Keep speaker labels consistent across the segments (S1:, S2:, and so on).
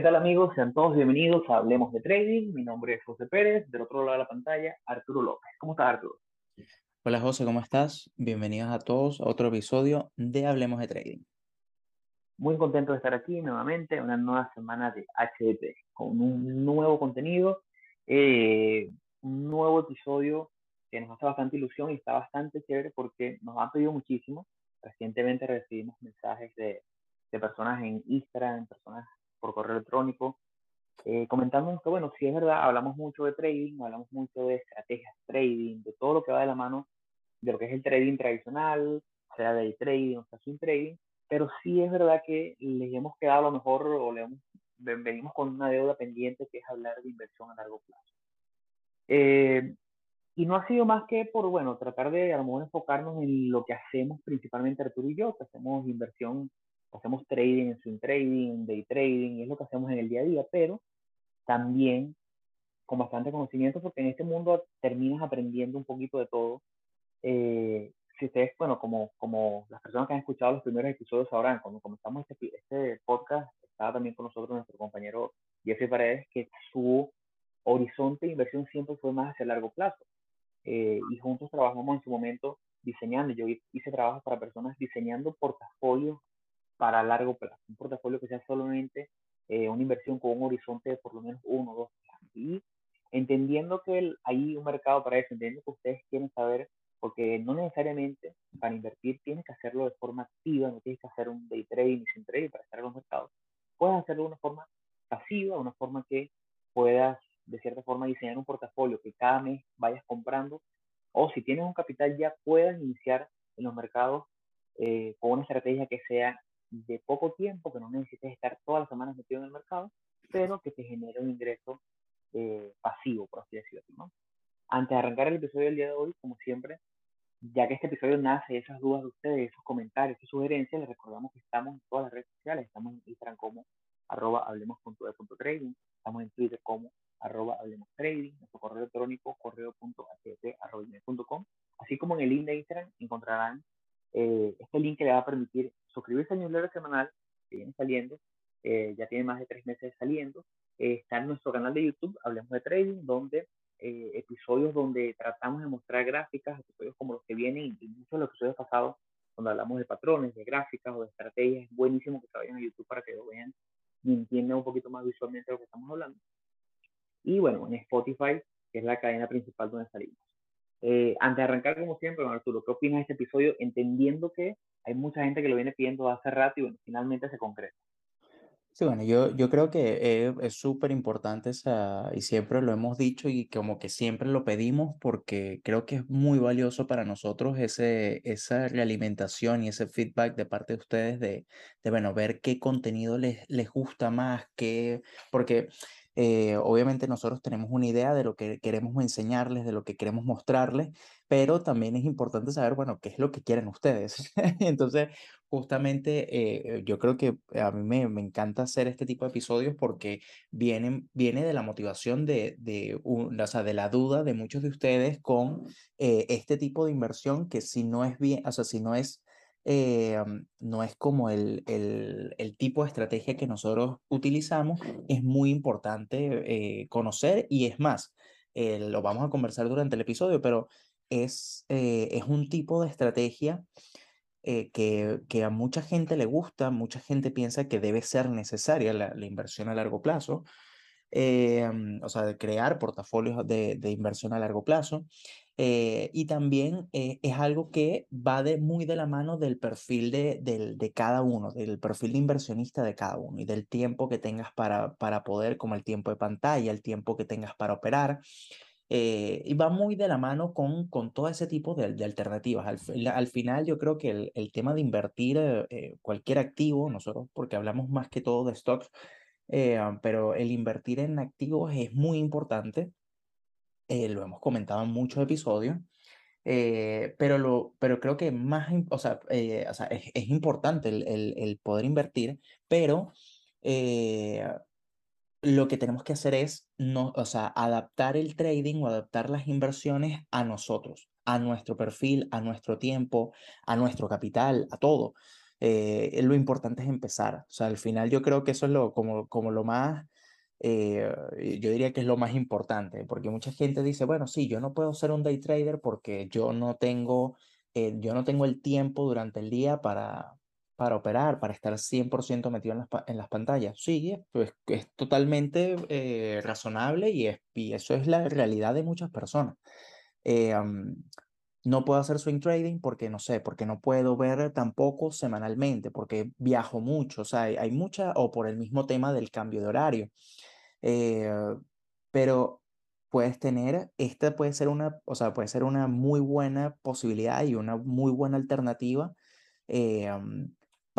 S1: ¿qué tal amigos? Sean todos bienvenidos a Hablemos de Trading. Mi nombre es José Pérez, del otro lado de la pantalla, Arturo López. ¿Cómo estás, Arturo?
S2: Hola José, ¿cómo estás? Bienvenidos a todos a otro episodio de Hablemos de Trading.
S1: Muy contento de estar aquí nuevamente, una nueva semana de HDT, con un nuevo contenido, eh, un nuevo episodio que nos hace bastante ilusión y está bastante chévere porque nos han pedido muchísimo. Recientemente recibimos mensajes de, de personas en Instagram, personas por correo electrónico, eh, que, bueno, si es verdad, hablamos mucho de trading, hablamos mucho de estrategias trading, de todo lo que va de la mano de lo que es el trading tradicional, sea day trading o sea swing trading, pero sí es verdad que les hemos quedado a lo mejor o le hemos, venimos con una deuda pendiente que es hablar de inversión a largo plazo. Eh, y no ha sido más que por, bueno, tratar de a lo mejor enfocarnos en lo que hacemos principalmente Arturo y yo, que hacemos inversión, hacemos trading, swing trading, day trading, y es lo que hacemos en el día a día, pero también con bastante conocimiento, porque en este mundo terminas aprendiendo un poquito de todo. Eh, si ustedes, bueno, como, como las personas que han escuchado los primeros episodios sabrán, cuando comenzamos este, este podcast, estaba también con nosotros nuestro compañero Jeffrey Paredes, que su horizonte de inversión siempre fue más hacia largo plazo. Eh, y juntos trabajamos en su momento diseñando, yo hice trabajos para personas diseñando portafolios para largo plazo, un portafolio que sea solamente eh, una inversión con un horizonte de por lo menos uno o dos años. Y entendiendo que hay un mercado para eso, entendiendo que ustedes quieren saber, porque no necesariamente para invertir tienes que hacerlo de forma activa, no tienes que hacer un day trading sin trading para estar en los mercados. Puedes hacerlo de una forma pasiva, una forma que puedas de cierta forma diseñar un portafolio que cada mes vayas comprando o si tienes un capital ya puedas iniciar en los mercados eh, con una estrategia que sea de poco tiempo, que no necesites estar todas las semanas metido en el mercado, pero que te genere un ingreso eh, pasivo, por así decirlo. ¿no? Antes de arrancar el episodio del día de hoy, como siempre, ya que este episodio nace de esas dudas de ustedes, esos comentarios, esas sugerencias, les recordamos que estamos en todas las redes sociales, estamos en Instagram como arroba hablemos.de.trading, estamos en Twitter como arroba hablemos trading, nuestro correo electrónico correo.ht.com, así como en el link de Instagram encontrarán eh, este link le va a permitir suscribirse al newsletter semanal que viene saliendo, eh, ya tiene más de tres meses saliendo. Eh, está en nuestro canal de YouTube, Hablemos de Trading, donde eh, episodios donde tratamos de mostrar gráficas, episodios como los que vienen y muchos de los episodios pasados, donde hablamos de patrones, de gráficas o de estrategias. Es buenísimo que se vayan a YouTube para que lo vean y entiendan un poquito más visualmente de lo que estamos hablando. Y bueno, en Spotify, que es la cadena principal donde salimos. Eh, antes de arrancar, como siempre, Arturo, ¿qué opinas de este episodio? Entendiendo que hay mucha gente que lo viene pidiendo hace rato y finalmente se concreta.
S2: Sí, bueno, yo, yo creo que es es súper importante y siempre lo hemos dicho y como que siempre lo pedimos porque creo que es muy valioso para nosotros ese, esa realimentación y ese feedback de parte de ustedes de, de bueno, ver qué contenido les, les gusta más, qué, porque eh, obviamente nosotros tenemos una idea de lo que queremos enseñarles, de lo que queremos mostrarles, pero también es importante saber, bueno, qué es lo que quieren ustedes. Entonces, justamente eh, yo creo que a mí me, me, encanta hacer este tipo de episodios porque vienen, viene de la motivación de, de, un, o sea, de la duda de muchos de ustedes con eh, este tipo de inversión que si no es bien, o sea, si no es eh, no es como el, el, el, tipo de estrategia que nosotros utilizamos, es muy importante conocer y es más, lo vamos a conversar durante el episodio, pero es, es un tipo de estrategia eh, que, que, a mucha gente le gusta, mucha gente piensa que debe ser necesaria la, la inversión a largo plazo, eh, o sea, de crear portafolios de, de inversión a largo plazo. Eh, y también eh, es algo que va de, muy de la mano del perfil de, de, de, cada uno, del perfil de inversionista de cada uno y del tiempo que tengas para, para poder, como el tiempo de pantalla, el tiempo que tengas para operar. Eh, y va muy de la mano con, con todo ese tipo de, de alternativas. Al, al, final yo creo que el, el tema de invertir eh, cualquier activo, nosotros porque hablamos más que todo de stocks, eh, pero el invertir en activos es muy importante eh, lo hemos comentado en muchos episodios, eh, pero, lo, pero creo que más, o sea, eh, o sea es, es, importante el, el, el, poder invertir, pero eh, lo que tenemos que hacer es no, o sea, adaptar el trading o adaptar las inversiones a nosotros, a nuestro perfil, a nuestro tiempo, a nuestro capital, a todo. eh, lo importante es empezar. O sea, al final yo creo que eso es lo, como, como lo más, eh, yo diría que es lo más importante, porque mucha gente dice, bueno, sí, yo no puedo ser un day trader porque yo no tengo, eh, yo no tengo el tiempo durante el día para, para operar, para estar 100% metido en las, en las pantallas. Sí, pues, es totalmente razonable y, es, y eso es la realidad de muchas personas. No puedo hacer swing trading porque no sé, porque no puedo ver tampoco semanalmente, porque viajo mucho, o sea, hay, mucha, o por el mismo tema del cambio de horario. Eh, pero puedes tener, esta puede ser una, o sea, puede ser una muy buena posibilidad y una muy buena alternativa eh,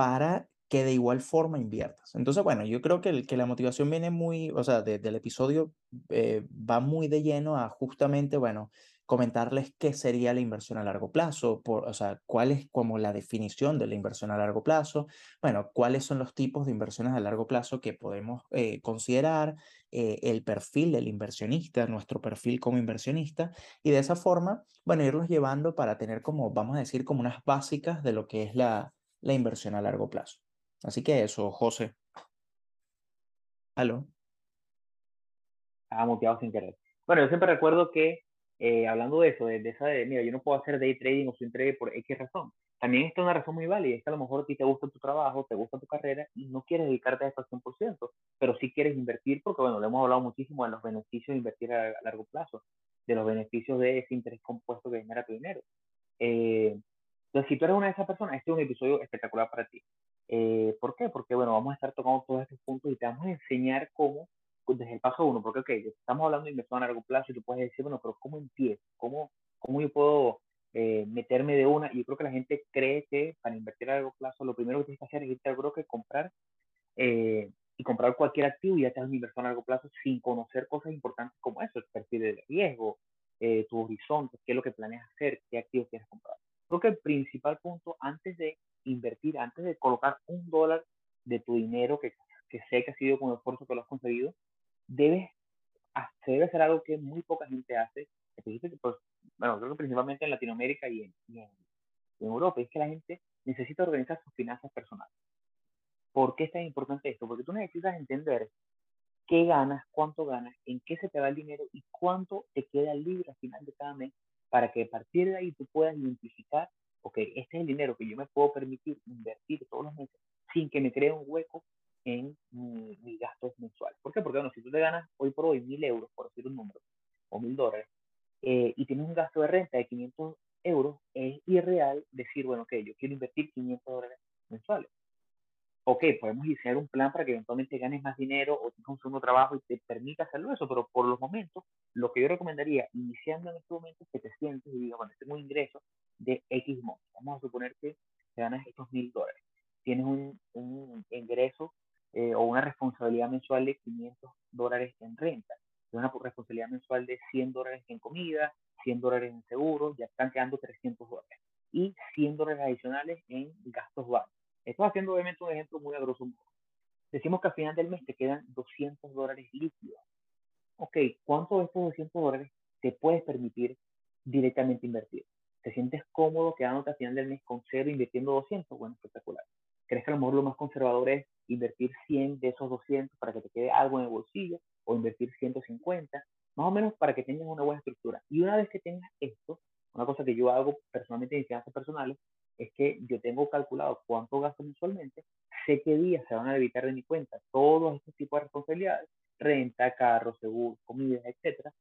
S2: para que de igual forma inviertas. Entonces, bueno, yo creo que, que la motivación viene muy, o sea, del episodio eh, va muy de lleno a justamente, bueno, comentarles qué sería la inversión a largo plazo, por, o sea, cuál es como la definición de la inversión a largo plazo, bueno, cuáles son los tipos de inversiones a largo plazo que podemos eh, considerar, eh, el perfil del inversionista, nuestro perfil como inversionista, y de esa forma, bueno, irlos llevando para tener como, vamos a decir, como unas básicas de lo que es la, la inversión a largo plazo. Así que eso, José. ¿Aló?
S1: Estaba muteado sin querer. Bueno, yo siempre recuerdo que eh, hablando de eso, de, esa de, mira, yo no puedo hacer day trading o swing trading por X razón. También está una razón muy válida, es que a lo mejor a ti te gusta tu trabajo, te gusta tu carrera y no quieres dedicarte a esto al 100%, pero sí quieres invertir porque, bueno, le hemos hablado muchísimo de los beneficios de invertir a, largo plazo, de los beneficios de ese interés compuesto que genera tu dinero. Eh, entonces, si tú eres una de esas personas, este es un episodio espectacular para ti. Eh, ¿Por qué? Porque, bueno, vamos a estar tocando todos estos puntos y te vamos a enseñar cómo desde el paso uno, porque, ok, estamos hablando de inversión a largo plazo y tú puedes decir, bueno, pero ¿cómo empiezo? ¿Cómo, cómo yo puedo eh, meterme de una? Y yo creo que la gente cree que para invertir a largo plazo lo primero que tienes que hacer es irte al broker, comprar eh, y comprar cualquier activo y ya das una inversión a largo plazo sin conocer cosas importantes como eso, el perfil de riesgo, tu horizonte, qué es lo que planeas hacer, qué activos quieres comprar. Creo que el principal punto antes de invertir, antes de colocar un dólar de tu dinero que, que sé que ha sido con esfuerzo que lo has conseguido, debes, se debe hacer algo que muy poca gente hace, pues, bueno, creo que principalmente en Latinoamérica y en, en, Europa, es que la gente necesita organizar sus finanzas personales. ¿Por qué es tan importante esto? Porque tú necesitas entender qué ganas, cuánto ganas, en qué se te va el dinero y cuánto te queda libre al final de cada mes para que a partir de ahí tú puedas identificar, ok, este es el dinero que yo me puedo permitir invertir todos los meses sin que me cree un hueco en mis gastos mensuales. ¿Por qué? Porque, bueno, si tú te ganas hoy por hoy mil euros, por decir un número, o mil dólares, eh, y tienes un gasto de renta de 500 euros, es irreal decir, bueno, ok, yo quiero invertir 500 dólares mensuales. Ok, podemos diseñar un plan para que eventualmente ganes más dinero o tengas un segundo trabajo y te permita hacerlo eso, pero por los momentos, lo que yo recomendaría, iniciando en este momento, es que te sientes y digas, bueno, tengo un ingreso de X monto. Vamos a suponer que te ganas estos mil dólares. Tienes un, un ingreso eh, o una responsabilidad mensual de 500 dólares en renta, una responsabilidad mensual de 100 dólares en comida, 100 dólares en seguros, ya están quedando 300 dólares. Y 100 dólares adicionales en gastos básicos. Estoy haciendo obviamente un ejemplo muy a. Decimos que al final del mes te quedan 200 dólares líquidos. Ok, ¿cuánto de estos 200 dólares te puedes permitir directamente invertir? ¿Te sientes cómodo quedándote al final del mes con cero invirtiendo 200? Bueno, espectacular. ¿Crees que a lo mejor lo más conservador es invertir 100 de esos 200 para que te quede algo en el bolsillo o invertir 150? Más o menos para que tengas una buena estructura. Y una vez que tengas esto, una cosa que yo hago personalmente en finanzas personales es que yo tengo calculado cuánto gasto mensualmente, sé qué días se van a debitar de mi cuenta todos estos tipos de responsabilidades, renta, carro, seguro, comida, etcétera,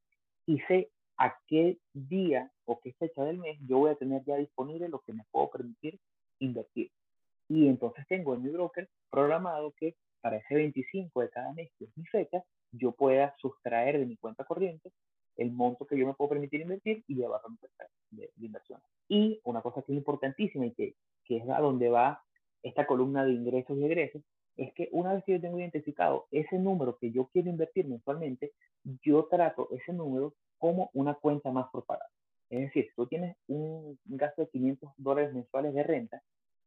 S1: y sé a qué día o qué fecha del mes yo voy a tener ya disponible lo que me puedo permitir invertir. Y entonces tengo en mi broker programado que para ese 25 de cada mes, que es mi fecha, yo pueda sustraer de mi cuenta corriente el monto que yo me puedo permitir invertir y llevarlo a mi cuenta de, inversión. Y una cosa que es importantísima y que, es a donde va esta columna de ingresos y egresos, es que una vez que yo tengo identificado ese número que yo quiero invertir mensualmente, yo trato ese número como una cuenta más preparada. Es decir, si tú tienes un gasto de 500 dólares mensuales de renta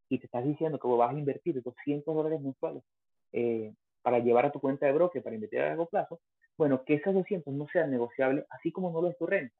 S1: y te estás diciendo que vas a invertir 200 dólares mensuales eh, para llevar a tu cuenta de broker, para invertir a largo plazo, bueno, que esos 200 no sean negociables, así como no lo es tu renta.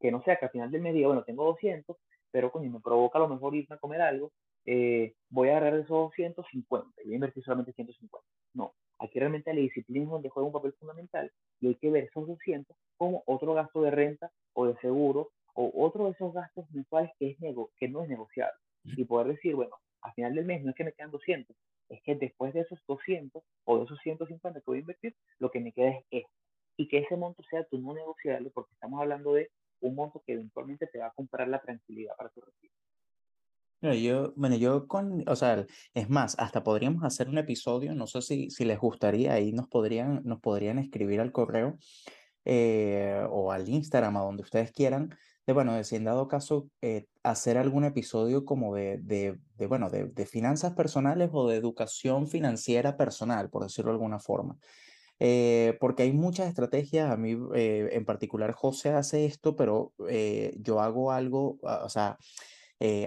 S1: Que no sea que al final del mes diga, bueno, tengo 200, pero coño, me provoca a lo mejor irme a comer algo eh, voy a agarrar esos 250 y voy a invertir solamente 150. No, aquí realmente la disciplina es donde juega un papel fundamental y hay que ver esos 200 como otro gasto de renta o de seguro o otro de esos gastos mensuales que, es nego que no es negociable. Y poder decir, bueno, al final del mes no es que me quedan 200, es que después de esos 200 o de esos 150 que voy a invertir, lo que me queda es esto. Y que ese monto sea tu no negociable, porque estamos hablando de un monto que eventualmente te va a comprar la tranquilidad para tu retiro.
S2: yo, bueno, yo con, o sea, es más, hasta podríamos hacer un episodio, no sé si, si les gustaría, ahí nos podrían, nos podrían escribir al correo eh, o al Instagram, a donde ustedes quieran, de, bueno, de si en dado caso eh, hacer algún episodio como de, de, de bueno, de, de, finanzas personales o de educación financiera personal, por decirlo de alguna forma. Eh, porque hay muchas estrategias, a mí eh, en particular José hace esto, pero eh, yo hago algo, ah, o sea,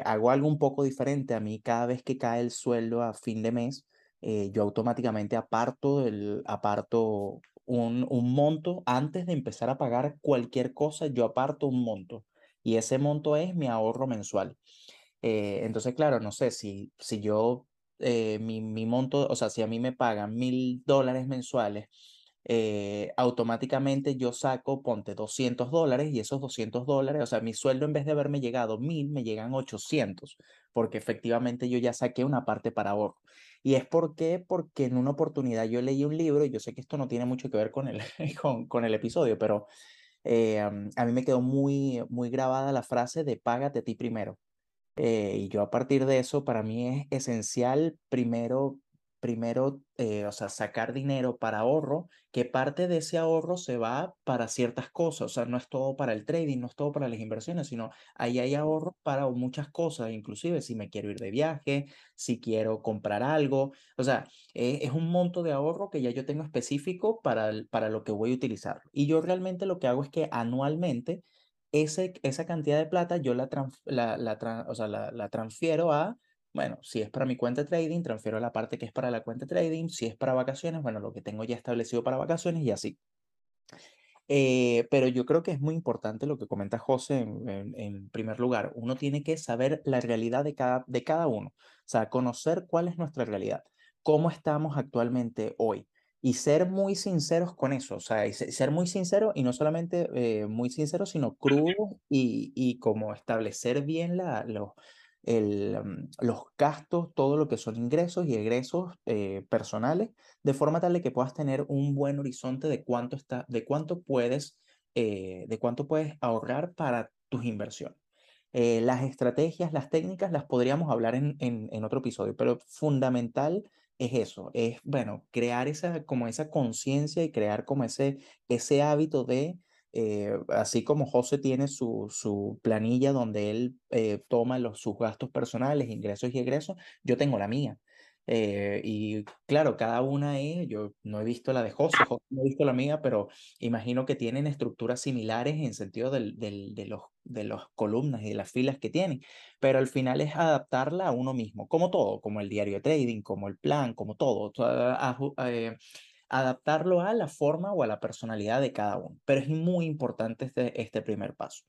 S2: hago algo un poco diferente. A mí cada vez que cae el sueldo a fin de mes, yo automáticamente aparto, el, aparto un, un monto antes de empezar a pagar cualquier cosa, yo aparto un monto y ese monto es mi ahorro mensual. entonces, claro, no sé si, si yo eh, mi, mi, monto, o sea, si a mí me pagan mil dólares mensuales, eh, automáticamente yo saco, ponte 200 dólares y esos 200 dólares, o sea, mi sueldo en vez de haberme llegado mil, me llegan 800, porque efectivamente yo ya saqué una parte para ahorro. ¿Y es por qué? Porque en una oportunidad yo leí un libro, y yo sé que esto no tiene mucho que ver con el, con, con el episodio, pero eh, a mí me quedó muy, muy grabada la frase de págate a ti primero. Eh, y yo a partir de eso, para mí es esencial primero, primero eh, o sea, sacar dinero para ahorro, que parte de ese ahorro se va para ciertas cosas, o sea, no es todo para el trading, no es todo para las inversiones, sino ahí hay ahorro para muchas cosas, inclusive si me quiero ir de viaje, si quiero comprar algo, o sea, eh, es un monto de ahorro que ya yo tengo específico para, para lo que voy a utilizar. Y yo realmente lo que hago es que anualmente ese, esa cantidad de plata yo la, la, la, o sea, la, la, transfiero a, bueno, si es para mi cuenta de trading, transfiero la parte que es para la cuenta de trading, si es para vacaciones, bueno, lo que tengo ya establecido para vacaciones y así. Eh, pero yo creo que es muy importante lo que comenta José en, en, primer lugar. Uno tiene que saber la realidad de cada, de cada uno, o sea, conocer cuál es nuestra realidad, cómo estamos actualmente hoy y ser muy sinceros con eso, o sea, ser muy sincero y no solamente eh, muy sincero, sino crudo y, y como establecer bien la, los, el, mm, los gastos, todo lo que son ingresos y egresos eh, personales, de forma tal de que puedas tener un buen horizonte de cuánto, está, de cuánto, puedes, eh, de cuánto puedes ahorrar para tus inversiones. las estrategias, las técnicas, las podríamos hablar en, en, en otro episodio, pero fundamental es eso, es, bueno, crear esa, como esa conciencia y crear como ese, ese hábito de, eh, así como José tiene su, su planilla donde él eh, toma los, sus gastos personales, ingresos y egresos, yo tengo la mía. Eh, y claro, cada una es, yo no he visto la de José, José no he visto la mía, pero imagino que tienen estructuras similares en sentido del, del, de los de las columnas y de las filas que tienen, pero al final es adaptarla a uno mismo, como todo, como el diario de trading, como el plan, como todo, eh, adaptarlo a la forma o a la personalidad de cada uno. Pero es muy importante este, este primer paso.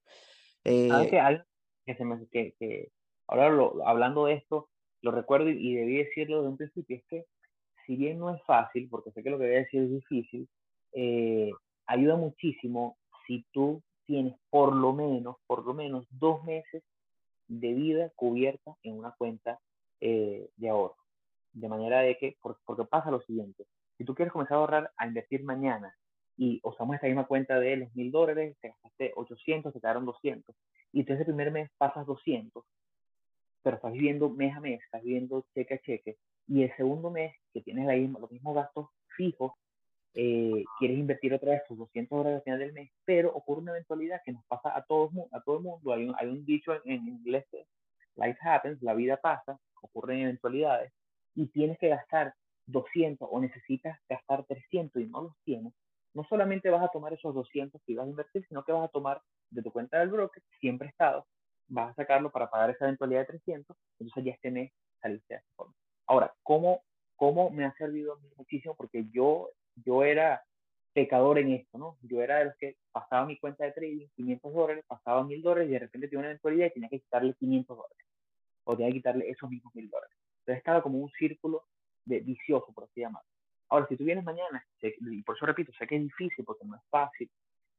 S1: Eh, que, algo que, se me, que, que ahora lo, hablando de esto, lo recuerdo y, debí decirlo desde un principio, es que si bien no es fácil, porque sé que lo que voy a decir es difícil, eh, ayuda muchísimo si tú tienes por lo menos, por lo menos dos meses de vida cubierta en una cuenta eh, de ahorro. De manera de que, porque pasa lo siguiente, si tú quieres comenzar a ahorrar, a invertir mañana y usamos esta misma cuenta de los mil dólares, te gastaste 800, te quedaron 200, y entonces el primer mes pasas 200, pero estás viviendo mes a mes, estás viviendo cheque a cheque, y el segundo mes, que tienes ahí los mismos gastos fijos, eh, quieres invertir otra vez tus 200 dólares al final del mes, pero ocurre una eventualidad que nos pasa a, todos, a todo el mundo. Hay un, hay un dicho en, inglés que life happens, la vida pasa, ocurren eventualidades, y tienes que gastar 200 o necesitas gastar 300 y no los tienes, no solamente vas a tomar esos 200 que ibas a invertir, sino que vas a tomar de tu cuenta del broker, siempre estado, vas a sacarlo para pagar esa eventualidad de 300, entonces ya este mes saliste de esa forma. Ahora, ¿cómo, ¿cómo me ha servido muchísimo? Porque yo yo era pecador en esto, ¿no? Yo era de los que pasaba mi cuenta de trading, 500 dólares, pasaba 1000 dólares y de repente tenía una eventualidad y tenía que quitarle 500 dólares. o tiene que quitarle esos mismos mil dólares. Entonces estaba como un círculo vicioso, por así llamarlo. Ahora, si tú vienes mañana, y por eso repito, sé que es difícil porque no es fácil,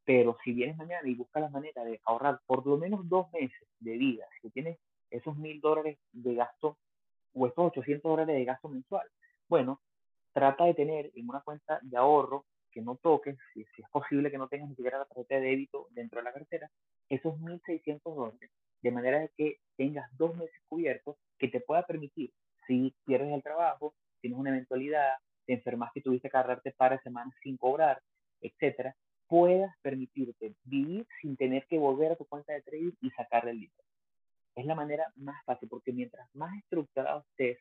S1: pero si vienes mañana y buscas la manera de ahorrar por lo menos dos meses de vida, si tienes esos mil dólares de gasto o estos 800 dólares de gasto mensual, bueno, trata de tener en una cuenta de ahorro que no toques, si, es posible que no tengas ni siquiera la tarjeta de débito dentro de la cartera, esos 1.600 dólares, de manera de que tengas dos meses cubiertos que te pueda permitir, si pierdes el trabajo, tienes una eventualidad, te enfermas que tuviste que agarrarte para semanas sin cobrar, etcétera, puedas permitirte vivir sin tener que volver a tu cuenta de trading y sacarle el dinero. Es la manera más fácil, porque mientras más estructurado estés,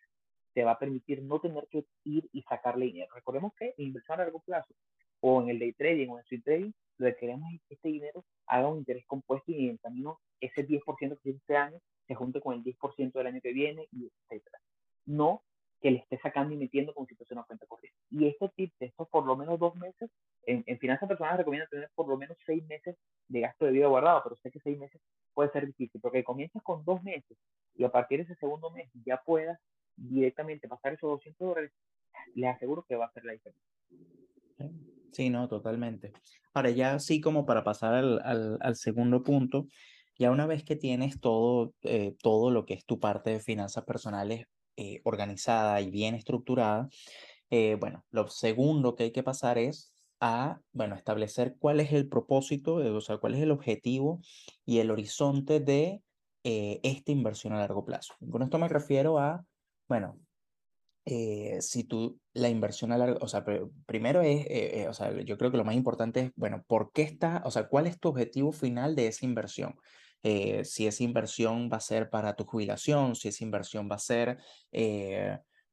S1: te va a permitir no tener que ir y sacarle dinero. Recordemos que en inversión a largo plazo o en el day trading o en el swing trading, lo que queremos es que este dinero haga un interés compuesto y en el camino ese 10% que tiene este año se junte con el 10% del año que viene, y etcétera. No que le esté sacando y metiendo como si fuese una cuenta corriente. Y este tip de estos por lo menos dos meses, en, en finanzas personales recomiendo tener por lo menos seis meses de gasto de vida guardado, pero sé que seis meses puede ser difícil, porque comienzas con dos meses y a partir de ese segundo mes ya puedas directamente pasar esos 200 dólares, les aseguro que va a ser la diferencia.
S2: Sí, no, totalmente. Ahora ya sí como para pasar al, al, al segundo punto, ya una vez que tienes todo, eh, todo lo que es tu parte de finanzas personales eh, organizada y bien estructurada, eh, bueno, lo segundo que hay que pasar es a, bueno, establecer cuál es el propósito, o sea, cuál es el objetivo y el horizonte de esta inversión a largo plazo. Con esto me refiero a, bueno, eh, si tú la inversión a largo, o sea, primero es, eh, eh, o sea, yo creo que lo más importante es, bueno, ¿por qué está, o sea, cuál es tu objetivo final de esa inversión? Si esa inversión va a ser para tu jubilación, si esa inversión va a ser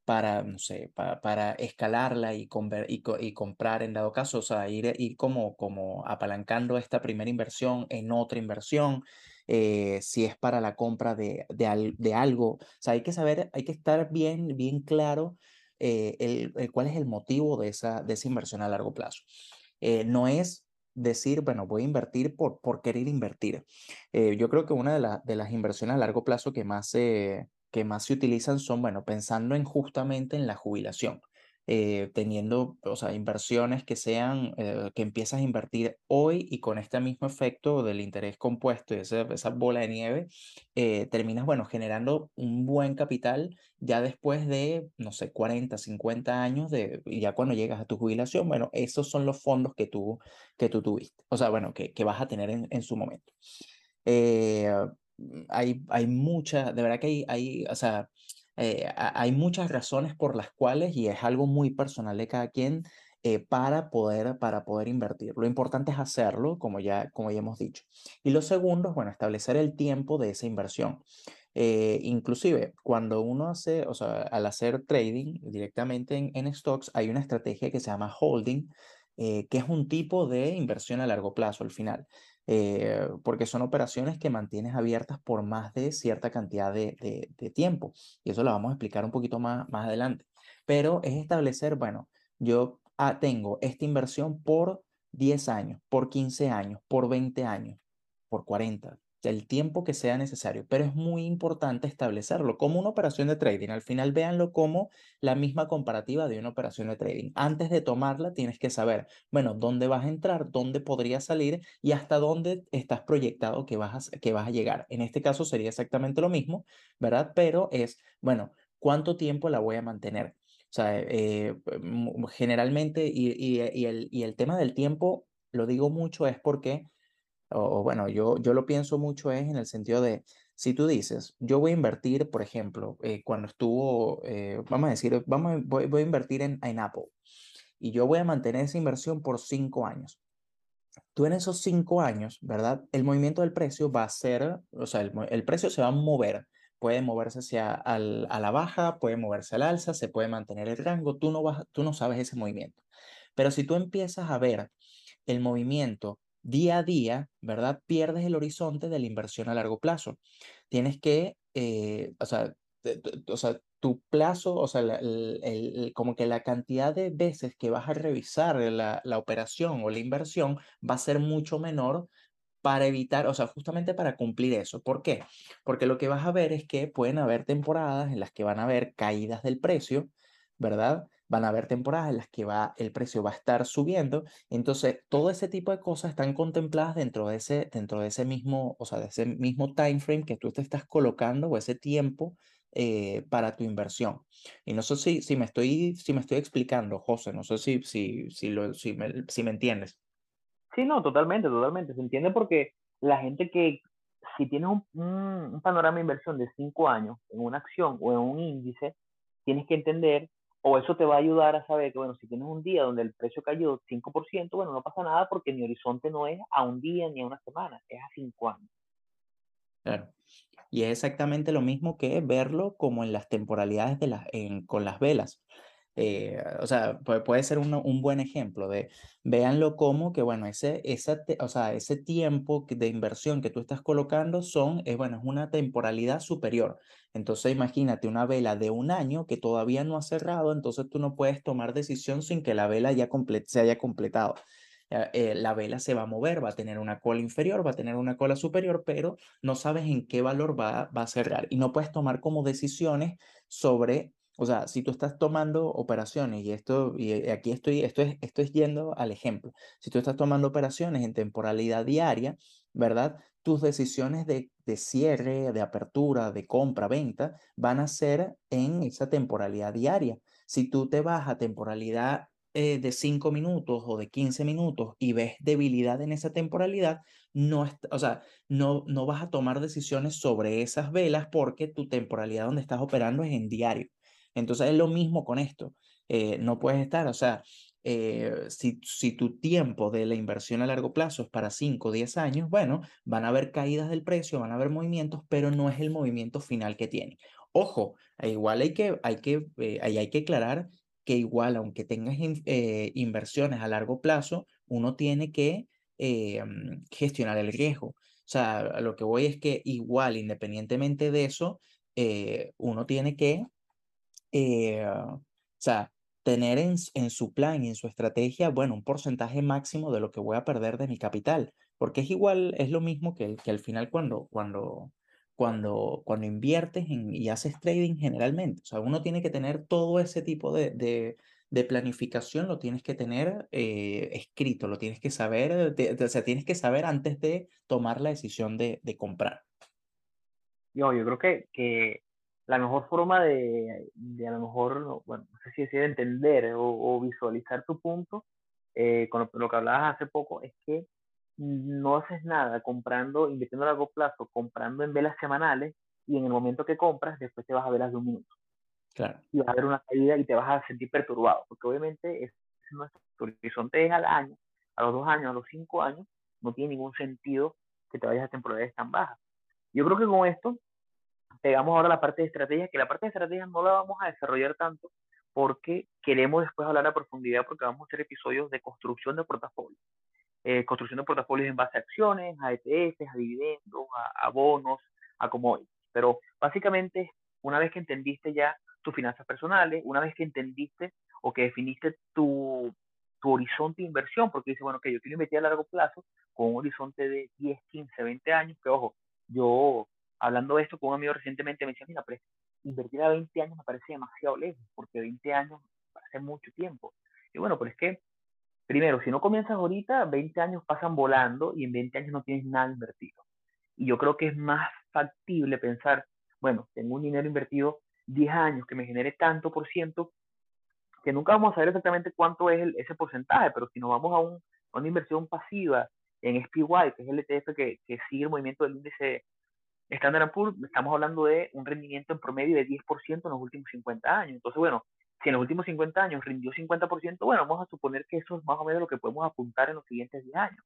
S2: para, no sé, para escalarla y, y, y, comprar en dado caso, o sea, ir, ir como, como apalancando esta primera inversión en otra inversión. Eh, si es para la compra de, de, algo. O sea, hay que saber, hay que estar bien, bien claro eh, el, cuál es el motivo de esa, de esa inversión a largo plazo. Eh, no es decir, bueno, voy a invertir por, por querer invertir. yo creo que una de, de, las inversiones a largo plazo que más, que más se utilizan son, bueno, pensando en justamente en la jubilación. Eh, teniendo, o sea, inversiones que sean, eh, que empiezas a invertir hoy y con este mismo efecto del interés compuesto y esa, esa bola de nieve, eh, terminas, bueno, generando un buen capital ya después de, no sé, 40, 50 años de, ya cuando llegas a tu jubilación, bueno, esos son los fondos que tú, que tú tuviste, o sea, bueno, que, que vas a tener en, en su momento. hay, hay muchas, de verdad que hay, hay o sea, eh, hay muchas razones por las cuales, y es algo muy personal de cada quien, eh, para, poder, para poder invertir. Lo importante es hacerlo, como ya, como ya hemos dicho. Y lo segundo es, bueno, establecer el tiempo de esa inversión. Eh, inclusive, cuando uno hace, o sea, al hacer trading directamente en, en stocks, hay una estrategia que se llama holding, que es un tipo de inversión a largo plazo al final. Eh, porque son operaciones que mantienes abiertas por más de cierta cantidad de, tiempo. Y eso lo vamos a explicar un poquito más, más adelante. Pero es establecer, bueno, yo ah, tengo esta inversión por 10 años, por 15 años, por 20 años, por 40 el tiempo que sea necesario, pero es muy importante establecerlo como una operación de trading. Al final, véanlo como la misma comparativa de una operación de trading. Antes de tomarla, tienes que saber, bueno, dónde vas a entrar, dónde podría salir y hasta dónde estás proyectado que vas a, que vas a llegar. En este caso sería exactamente lo mismo, ¿verdad? Pero es, bueno, ¿cuánto tiempo la voy a mantener? O sea, eh, generalmente, y, el, y el tema del tiempo, lo digo mucho, es porque o, bueno, yo, yo lo pienso mucho es en el sentido de, si tú dices, yo voy a invertir, por ejemplo, eh, cuando estuvo, eh, vamos a decir, vamos, voy, voy a invertir en, en Apple y yo voy a mantener esa inversión por cinco años. Tú en esos cinco años, ¿verdad? El movimiento del precio va a ser, o sea, el, el precio se va a mover. Puede moverse hacia al, a la baja, puede moverse al alza, se puede mantener el rango, tú no, vas, tú no sabes ese movimiento. Pero si tú empiezas a ver el movimiento día a día, ¿verdad? Pierdes el horizonte de la inversión a largo plazo. Tienes que, eh, o, sea, o sea, tu plazo, o sea, el, como que la cantidad de veces que vas a revisar la, la operación o la inversión va a ser mucho menor para evitar, o sea, justamente para cumplir eso. ¿Por qué? Porque lo que vas a ver es que pueden haber temporadas en las que van a haber caídas del precio, ¿verdad? Van a haber temporadas en las que va, el precio va a estar subiendo. Entonces, todo ese tipo de cosas están contempladas dentro de ese, dentro de ese mismo, o sea, de ese mismo time frame que tú te estás colocando o ese tiempo eh, para tu inversión. Y no sé si, si, me estoy, si me estoy explicando, José, no sé si, si, si, lo, si, me, si me entiendes.
S1: Sí, no, totalmente, totalmente. Se entiende porque la gente que, si tienes un, un, panorama de inversión de cinco años en una acción o en un índice, tienes que entender, o eso te va a ayudar a saber que, bueno, si tienes un día donde el precio cayó 5%, bueno, no pasa nada porque mi horizonte no es a un día ni a una semana, es a cinco años.
S2: Claro. Y es exactamente lo mismo que verlo como en las temporalidades de las, en, con las velas. Eh, o sea, puede, ser un, un, buen ejemplo de, véanlo como que, bueno, ese, esa o sea, ese tiempo de inversión que tú estás colocando son, es, bueno, es una temporalidad superior. Entonces, imagínate una vela de un año que todavía no ha cerrado, entonces tú no puedes tomar decisión sin que la vela ya se haya completado. Eh, la vela se va a mover, va a tener una cola inferior, va a tener una cola superior, pero no sabes en qué valor va, va a cerrar y no puedes tomar como decisiones sobre, o sea, si tú estás tomando operaciones y esto, y eh, aquí estoy, esto es, esto es yendo al ejemplo, si tú estás tomando operaciones en temporalidad diaria, ¿verdad? Tus decisiones de, de cierre, de apertura, de compra, venta, van a ser en esa temporalidad diaria. Si tú te vas a temporalidad eh, de 5 minutos o de 15 minutos y ves debilidad en esa temporalidad, no, o sea, no, no vas a tomar decisiones sobre esas velas porque tu temporalidad donde estás operando es en diario. Entonces es lo mismo con esto. Eh, no puedes estar, o sea, eh, si, tu tiempo de la inversión a largo plazo es para 5 o 10 años, bueno, van a haber caídas del precio, van a haber movimientos, pero no es el movimiento final que tiene. Ojo, igual hay que, hay que, ahí hay que aclarar que igual, aunque tengas eh, inversiones a largo plazo, uno tiene que eh, mm, gestionar el riesgo. O sea, lo que voy es que igual, independientemente de eso, eh, uno tiene que, o sea, tener en, en, su plan y en su estrategia, bueno, un porcentaje máximo de lo que voy a perder de mi capital, porque es igual, es lo mismo que, que al final cuando, cuando, cuando, cuando inviertes y haces trading generalmente. O sea, uno tiene que tener todo ese tipo de, de, planificación, lo tienes que tener eh, escrito, lo tienes que saber, o sea, tienes que saber antes de tomar la decisión de, de comprar.
S1: Yo, yo creo que, que la mejor forma de, de, a lo mejor, bueno, no sé si decir entender o, visualizar tu punto, eh, con lo, que hablabas hace poco, es que no haces nada comprando, invirtiendo a largo plazo, comprando en velas semanales y en el momento que compras, después te vas a velas de un minuto.
S2: Claro.
S1: Y vas a ver una caída y te vas a sentir perturbado, porque obviamente es nuestro horizonte es al año, a los dos años, a los cinco años, no tiene ningún sentido que te vayas a temporalidades tan bajas. Yo creo que con esto pegamos ahora la parte de estrategia, que la parte de estrategia no la vamos a desarrollar tanto porque queremos después hablar a profundidad porque vamos a hacer episodios de construcción de portafolio. Eh, construcción de portafolios en base a acciones, a ETFs, a dividendos, a, bonos, a commodities. Pero básicamente, una vez que entendiste ya tus finanzas personales, una vez que entendiste o que definiste tu, tu horizonte de inversión, porque dices, bueno, que yo quiero invertir a largo plazo con un horizonte de 10, 15, 20 años, que ojo, yo hablando de esto con un amigo recientemente me decía, mira, pero invertir a 20 años me parece demasiado lejos, porque 20 años parece mucho tiempo. Y bueno, pero es que primero, si no comienzas ahorita, 20 años pasan volando y en 20 años no tienes nada invertido. Y yo creo que es más factible pensar, bueno, tengo un dinero invertido 10 años que me genere tanto por ciento, que nunca vamos a saber exactamente cuánto es ese porcentaje, pero si nos vamos a, un, una inversión pasiva en SPY, que es el ETF que, que sigue el movimiento del índice Standard Poor's, estamos hablando de un rendimiento en promedio de 10% en los últimos 50 años. Entonces, bueno, si en los últimos 50 años rindió 50%, bueno, vamos a suponer que eso es más o menos lo que podemos apuntar en los siguientes 10 años.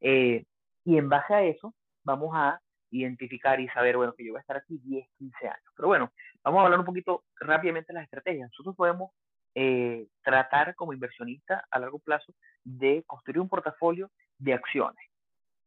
S1: Eh, y en base a eso, vamos a identificar y saber, bueno, que yo voy a estar aquí 10, 15 años. Pero bueno, vamos a hablar un poquito rápidamente de las estrategias. Nosotros podemos eh, tratar como inversionista a largo plazo de construir un portafolio de acciones,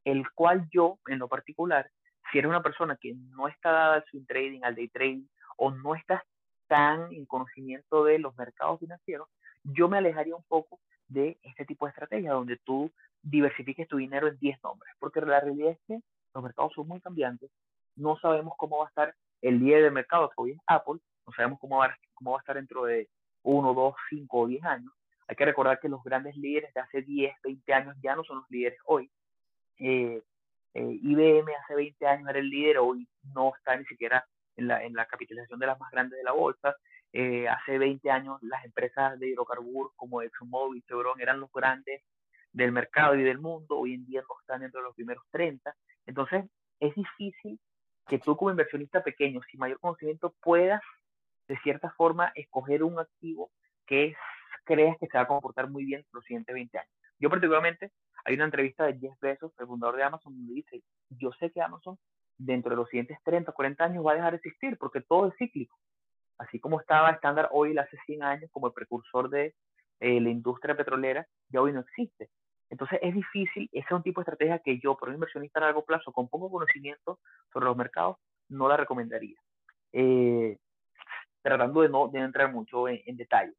S1: el cual yo, en lo particular, si eres una persona que no está dada al swing trading, al day trading, o no estás tan en conocimiento de los mercados financieros, yo me alejaría un poco de este tipo de estrategia donde tú diversifiques tu dinero en 10 nombres, porque la realidad es que los mercados son muy cambiantes, no sabemos cómo va a estar el día de mercado que hoy es Apple, no sabemos cómo va, cómo va a estar dentro de 1, 2, 5 o 10 años. Hay que recordar que los grandes líderes de hace 10, 20 años ya no son los líderes hoy. Eh, eh, IBM hace 20 años era el líder, hoy no está ni siquiera en la, en la capitalización de las más grandes de la bolsa. Eh, hace 20 años las empresas de hidrocarburos como ExxonMobil, Chevron eran los grandes del mercado y del mundo, hoy en día no están dentro de los primeros 30. Entonces, es difícil que tú como inversionista pequeño, sin mayor conocimiento, puedas de cierta forma escoger un activo que creas que se va a comportar muy bien los siguientes 20 años. Yo particularmente, hay una entrevista de Jeff Bezos, el fundador de Amazon, donde dice, yo sé que Amazon dentro de los siguientes 30 o 40 años va a dejar de existir porque todo es cíclico. Así como estaba estándar Oil hace 100 años como el precursor de eh, la industria petrolera, ya hoy no existe. Entonces es difícil, ese es un tipo de estrategia que yo, por un inversionista a largo plazo, con poco conocimiento sobre los mercados, no la recomendaría. Eh, tratando de no, entrar mucho en, detalle.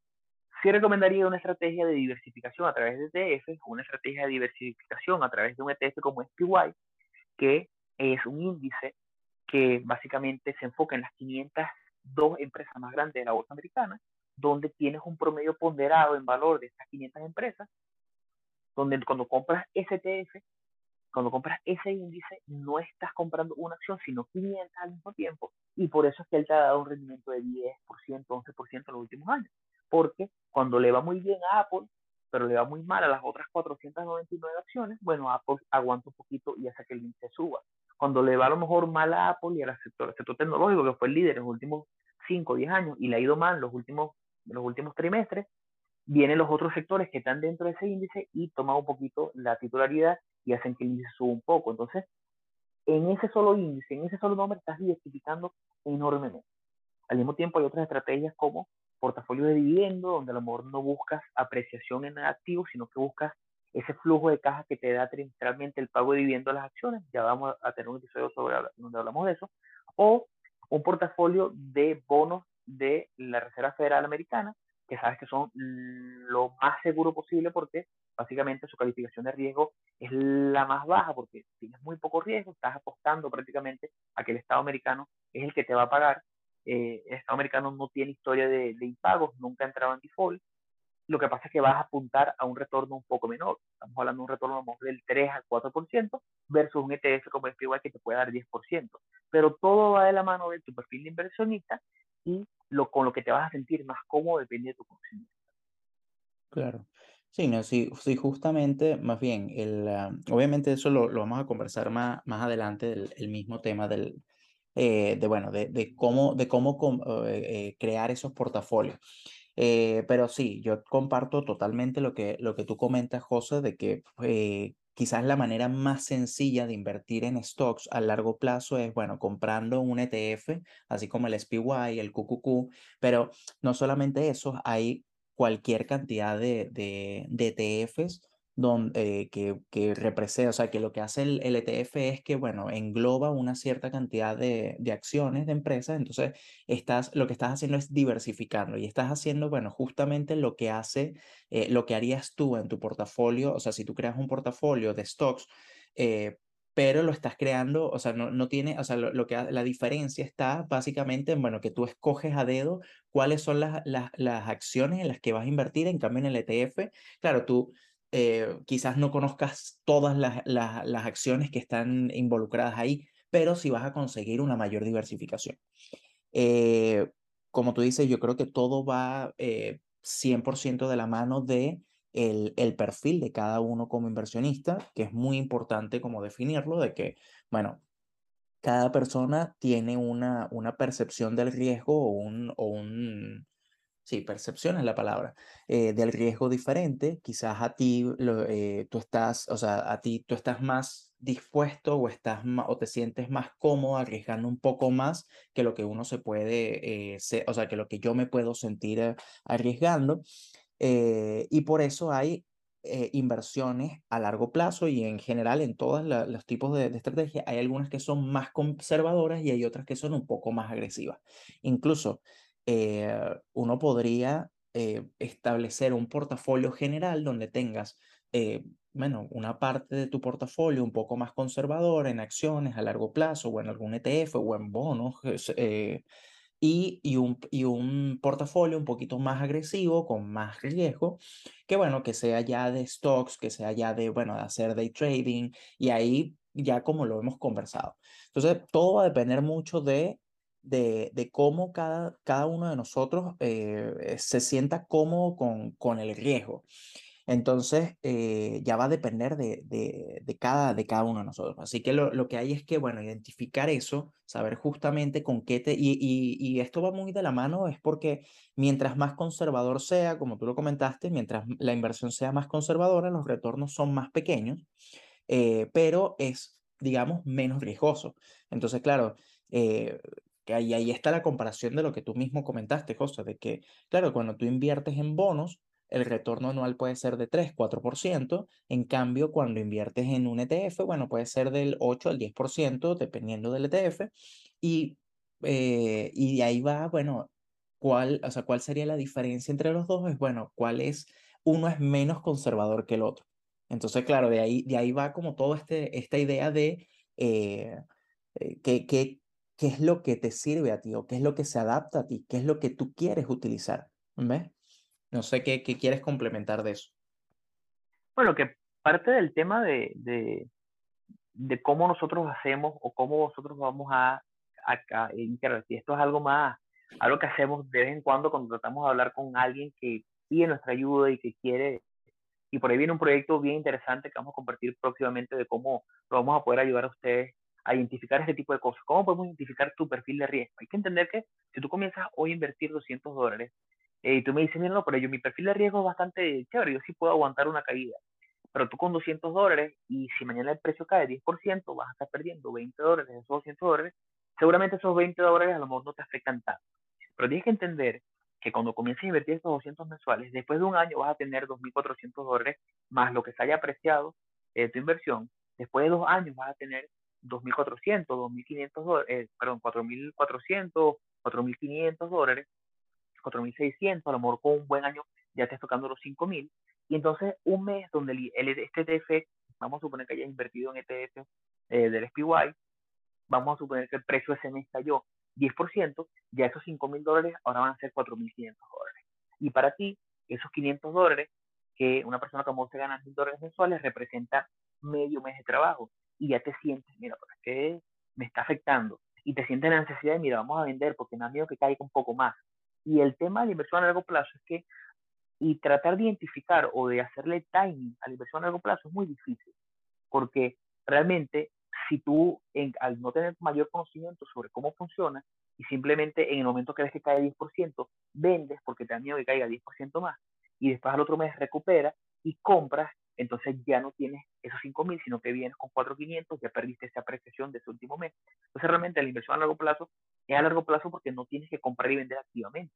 S1: Sí recomendaría una estrategia de diversificación a través de ETF, una estrategia de diversificación a través de un ETF como SPY, que es un índice que básicamente se enfoca en las 502 empresas más grandes de la bolsa americana, donde tienes un promedio ponderado en valor de estas 500 empresas, donde cuando compras STF, cuando compras ese índice, no estás comprando una acción, sino 500 al mismo tiempo, y por eso es que él te ha dado un rendimiento de 10%, 11% en los últimos años. Porque cuando le va muy bien a Apple, pero le va muy mal a las otras 499 acciones, bueno, Apple aguanta un poquito y hace que el índice suba. Cuando le va a lo mejor mal a Apple y al sector, sector tecnológico, que fue el líder en los últimos 5 o 10 años, y le ha ido mal en los últimos, los últimos trimestres, vienen los otros sectores que están dentro de ese índice y toman un poquito la titularidad y hacen que el índice suba un poco. Entonces, en ese solo índice, en ese solo nombre, estás diversificando enormemente. Al mismo tiempo hay otras estrategias como portafolio de dividendo, donde a lo mejor no buscas apreciación en activos, sino que buscas ese flujo de caja que te da trimestralmente el pago de dividendo a las acciones. Ya vamos a tener un episodio sobre donde hablamos de eso. O un portafolio de bonos de la Reserva Federal Americana, que sabes que son lo más seguro posible porque básicamente su calificación de riesgo es la más baja porque tienes muy poco riesgo, estás apostando prácticamente a que el Estado americano es el que te va a pagar. Eh, el Estado americano no tiene historia de, de impagos, nunca ha entrado en default. Lo que pasa es que vas a apuntar a un retorno un poco menor. Estamos hablando de un retorno del 3 al 4% versus un ETF como el PY que te puede dar 10%. Pero todo va de la mano de tu perfil de inversionista y lo, con lo que te vas a sentir más cómodo depende de tu conocimiento.
S2: Claro. Sí, no, sí, sí, justamente, más bien, el, ah, obviamente eso lo, lo, vamos a conversar más, más adelante, el, el mismo tema del, eh, de, bueno, de, de cómo, de cómo eh, eh, crear esos portafolios. pero sí, yo comparto totalmente lo que, lo que tú comentas, José, de que quizás la manera más sencilla de invertir en stocks a largo plazo es, bueno, comprando un ETF, así como el SPY, el QQQ, pero no solamente eso, hay cualquier cantidad de, de, de ETFs donde, eh, que, que representa, o sea, que lo que hace el, ETF es que, bueno, engloba una cierta cantidad de, de, acciones de empresas, entonces estás, lo que estás haciendo es diversificando y estás haciendo, bueno, justamente lo que hace, eh, lo que harías tú en tu portafolio, o sea, si tú creas un portafolio de stocks, eh, pero lo estás creando, o sea, no, no tiene, o sea, lo, lo, que la diferencia está básicamente en, bueno, que tú escoges a dedo cuáles son las, las, las acciones en las que vas a invertir, en cambio en el ETF, claro, tú eh, quizás no conozcas todas las, las, las, acciones que están involucradas ahí, pero sí vas a conseguir una mayor diversificación. Eh, como tú dices, yo creo que todo va eh, 100% de la mano de el, el, perfil de cada uno como inversionista, que es muy importante como definirlo, de que, bueno, cada persona tiene una, una percepción del riesgo o un, o un, sí, percepción es la palabra, eh, del riesgo diferente. Quizás a ti, lo, eh, tú estás, o sea, a ti tú estás más dispuesto o estás o te sientes más cómodo arriesgando un poco más que lo que uno se puede, eh, se, o sea, que lo que yo me puedo sentir eh, arriesgando. Eh, y por eso hay eh, inversiones a largo plazo y en general en todos los tipos de, de estrategias hay algunas que son más conservadoras y hay otras que son un poco más agresivas. Incluso eh, uno podría eh, establecer un portafolio general donde tengas, eh, bueno, una parte de tu portafolio un poco más conservadora en acciones a largo plazo o en algún ETF o en bonos eh, y, y, un, y un portafolio un poquito más agresivo, con más riesgo, que bueno, que sea ya de stocks, que sea ya de, bueno, de hacer day trading y ahí ya como lo hemos conversado. Entonces, todo va a depender mucho de de, de cómo cada, cada uno de nosotros eh, se sienta cómodo con, con el riesgo. Entonces, eh, ya va a depender de, de, de, cada, de cada uno de nosotros. Así que lo, lo, que hay es que, bueno, identificar eso, saber justamente con qué te... Y, y, y, esto va muy de la mano, es porque mientras más conservador sea, como tú lo comentaste, mientras la inversión sea más conservadora, los retornos son más pequeños, eh, pero es, digamos, menos riesgoso. Entonces, claro, que ahí, ahí está la comparación de lo que tú mismo comentaste, José, de que, claro, cuando tú inviertes en bonos, el retorno anual puede ser de 3, 4%, en cambio, cuando inviertes en un ETF, bueno, puede ser del 8 al 10%, dependiendo del ETF, y, eh, y de ahí va, bueno, ¿cuál, o sea, ¿cuál sería la diferencia entre los dos? Es, bueno, ¿cuál es, uno es menos conservador que el otro? Entonces, claro, de ahí, de ahí va como toda este, esta idea de eh, eh, que, que, qué es lo que te sirve a ti o qué es lo que se adapta a ti, qué es lo que tú quieres utilizar. ¿Ves? No sé qué, qué quieres complementar de eso.
S1: Bueno, que parte del tema de, de, cómo nosotros hacemos o cómo nosotros vamos a, a, a si esto es algo más, algo que hacemos de vez en cuando cuando tratamos de hablar con alguien que pide nuestra ayuda y que quiere, y por ahí viene un proyecto bien interesante que vamos a compartir próximamente de cómo lo vamos a poder ayudar a ustedes a identificar este tipo de cosas. ¿Cómo podemos identificar tu perfil de riesgo? Hay que entender que si tú comienzas hoy a invertir 200 dólares eh, y tú me dices, mira, no, pero yo mi perfil de riesgo es bastante chévere, yo sí puedo aguantar una caída. Pero tú con 200 dólares y si mañana el precio cae 10%, vas a estar perdiendo 20 dólares de esos 200 dólares. Seguramente esos 20 dólares a lo mejor no te afectan tanto. Pero tienes que entender que cuando comiences a invertir estos 200 mensuales, después de un año vas a tener 2.400 dólares más lo que se haya apreciado eh, tu inversión. Después de dos años vas a tener 2.400, 2.500 dólares, eh, perdón, 4.400, 4.500 dólares, 4.600, a lo mejor con un buen año ya estás tocando los 5.000. Y entonces un mes donde el, el, este ETF, vamos a suponer que hayas invertido en ETF eh, del SPY, vamos a suponer que el precio ese mes cayó 10%, ya esos 5.000 dólares ahora van a ser 4.500 dólares. Y para ti, esos 500 dólares, que una persona como usted gana 1.000 dólares mensuales, representa medio mes de trabajo y ya te sientes, mira, es que me está afectando y te sientes la necesidad de, mira, vamos a vender porque me da miedo que caiga un poco más. Y el tema de la inversión a largo plazo es que, y tratar de identificar o de hacerle timing a la inversión a largo plazo es muy difícil, porque realmente si tú, en, al no tener mayor conocimiento sobre cómo funciona, y simplemente en el momento que ves que cae 10%, vendes porque te da miedo que caiga 10% más, y después al otro mes recupera y compras entonces ya no tienes esos 5.000, sino que vienes con 4.500, ya perdiste esa apreciación de ese último mes. Entonces realmente la inversión a largo plazo es a largo plazo porque no tienes que comprar y vender activamente.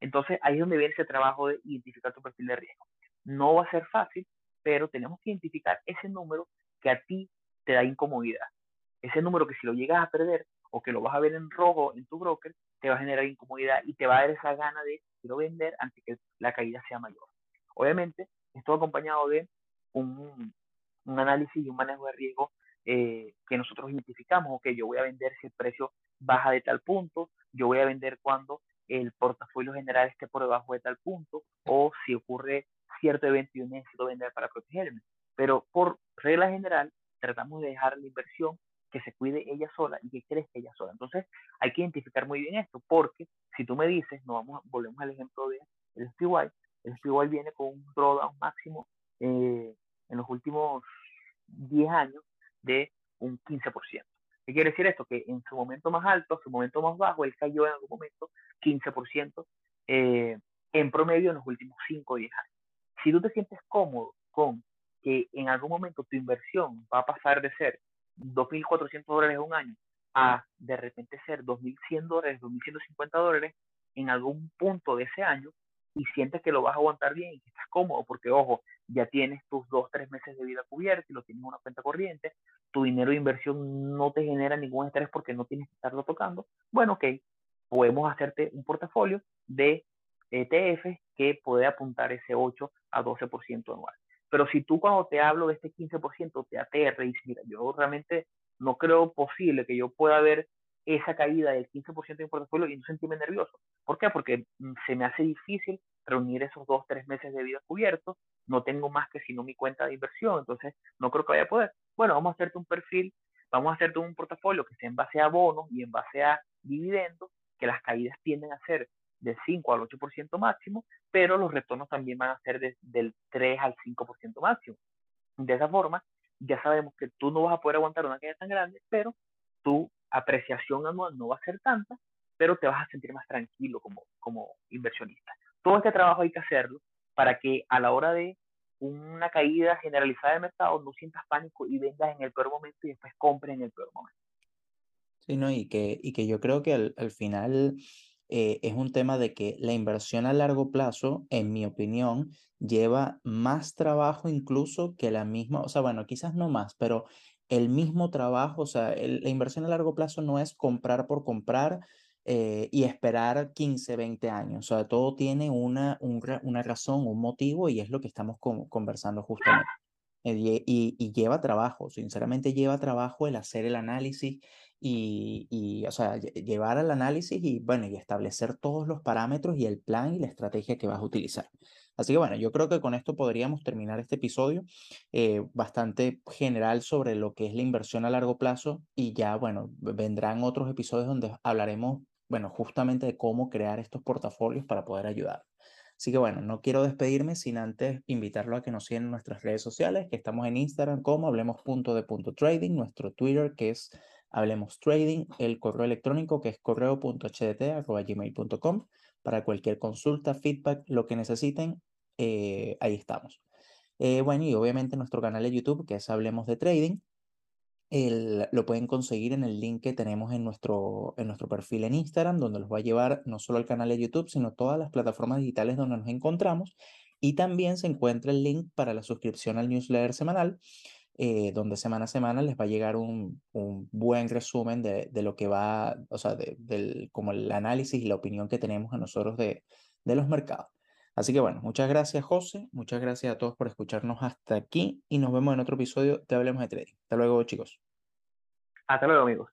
S1: Entonces ahí es donde viene ese trabajo de identificar tu perfil de riesgo. No va a ser fácil, pero tenemos que identificar ese número que a ti te da incomodidad. Ese número que si lo llegas a perder o que lo vas a ver en rojo en tu broker, te va a generar incomodidad y te va a dar esa gana de quiero vender antes que la caída sea mayor. Obviamente, esto acompañado de un, un análisis y un manejo de riesgo eh, que nosotros identificamos, ok, yo voy a vender si el precio baja de tal punto, yo voy a vender cuando el portafolio general esté por debajo de tal punto, o si ocurre cierto evento y yo necesito vender para protegerme. Pero por regla general, tratamos de dejar la inversión que se cuide ella sola y que crezca ella sola. Entonces, hay que identificar muy bien esto, porque si tú me dices, no vamos, volvemos al ejemplo de el SPY, el SPY viene con un drawdown máximo eh, en los últimos 10 años de un 15%. ¿Qué quiere decir esto? Que en su momento más alto, su momento más bajo, él cayó en algún momento 15% eh, en promedio en los últimos 5 o 10 años. Si tú te sientes cómodo con que en algún momento tu inversión va a pasar de ser 2.400 dólares un año a de repente ser 2.100 dólares, 2.150 dólares en algún punto de ese año y sientes que lo vas a aguantar bien y que estás cómodo, porque ojo, ya tienes tus dos, tres meses de vida cubiertos y lo tienes en una cuenta corriente, tu dinero de inversión no te genera ningún estrés porque no tienes que estarlo tocando, bueno, ok, podemos hacerte un portafolio de ETF que puede apuntar ese 8 a 12% anual. Pero si tú cuando te hablo de este 15% te aterra y dices, mira, yo realmente no creo posible que yo pueda ver esa caída del 15% de mi portafolio y no sentirme nervioso. ¿Por qué? Porque mm, se me hace difícil reunir esos dos, tres meses de vida cubiertos, no tengo más que sino mi cuenta de inversión, entonces no creo que vaya a poder. Bueno, vamos a hacerte un perfil, vamos a hacerte un portafolio que sea en base a bonos y en base a dividendos, que las caídas tienden a ser del 5 al 8% máximo, pero los retornos también van a ser del 3 al 5% máximo. De esa forma, ya sabemos que tú no vas a poder aguantar una caída tan grande, pero tu apreciación anual no va a ser tanta, pero te vas a sentir más tranquilo como, como inversionista. Todo este trabajo hay que hacerlo para que a la hora de una caída generalizada del mercado no sientas pánico y vendas en el peor momento y después compres en el peor momento.
S2: Sí, ¿no? Y que, y que yo creo que al, al final eh, es un tema de que la inversión a largo plazo, en mi opinión, lleva más trabajo incluso que la misma, o sea, bueno, quizás no más, pero el mismo trabajo, o sea, la inversión a largo plazo no es comprar por comprar eh, y esperar 15, 20 años, o sea, todo tiene una, una razón, un motivo y es lo que estamos conversando justamente. Eh, y, y, lleva trabajo, sinceramente lleva trabajo el hacer el análisis y, y, o sea, llevar al análisis y, bueno, y establecer todos los parámetros y el plan y la estrategia que vas a utilizar. Así que bueno, yo creo que con esto podríamos terminar este episodio eh, bastante general sobre lo que es la inversión a largo plazo y ya, bueno, vendrán otros episodios donde hablaremos, bueno, justamente de cómo crear estos portafolios para poder ayudar. Así que bueno, no quiero despedirme sin antes invitarlo a que nos sigan en nuestras redes sociales, que estamos en Instagram como hablemos.de.trading, nuestro Twitter que es Hablemos Trading, el correo electrónico que es correo.hdt.gmail.com para cualquier consulta, feedback, lo que necesiten, eh, ahí estamos. Eh, bueno, y obviamente nuestro canal de YouTube que es Hablemos de Trading, lo pueden conseguir en el link que tenemos en nuestro, en nuestro perfil en Instagram, donde los va a llevar no solo al canal de YouTube, sino todas las plataformas digitales donde nos encontramos. Y también se encuentra el link para la suscripción al newsletter semanal, eh, donde semana a semana les va a llegar un, un buen resumen de, de, lo que va, o sea, de, del, como el análisis y la opinión que tenemos a nosotros de, de los mercados. Así que bueno, muchas gracias José, muchas gracias a todos por escucharnos hasta aquí y nos vemos en otro episodio de Hablemos de Trading. Hasta luego chicos.
S1: Hasta luego amigos.